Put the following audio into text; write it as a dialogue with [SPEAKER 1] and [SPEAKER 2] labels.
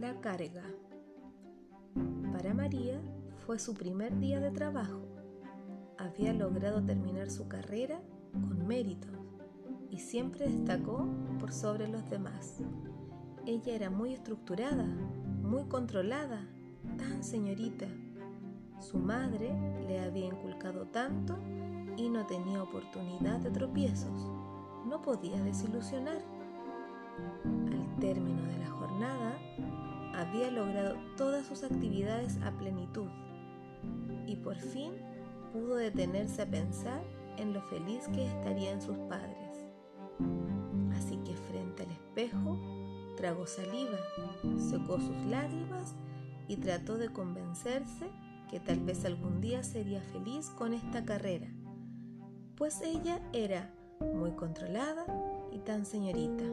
[SPEAKER 1] carga. Para María fue su primer día de trabajo. Había logrado terminar su carrera con mérito y siempre destacó por sobre los demás. Ella era muy estructurada, muy controlada, tan señorita. Su madre le había inculcado tanto y no tenía oportunidad de tropiezos. No podía desilusionar. Al término de la jornada, había logrado todas sus actividades a plenitud y por fin pudo detenerse a pensar en lo feliz que estaría en sus padres. Así que frente al espejo, tragó saliva, secó sus lágrimas y trató de convencerse que tal vez algún día sería feliz con esta carrera, pues ella era muy controlada y tan señorita.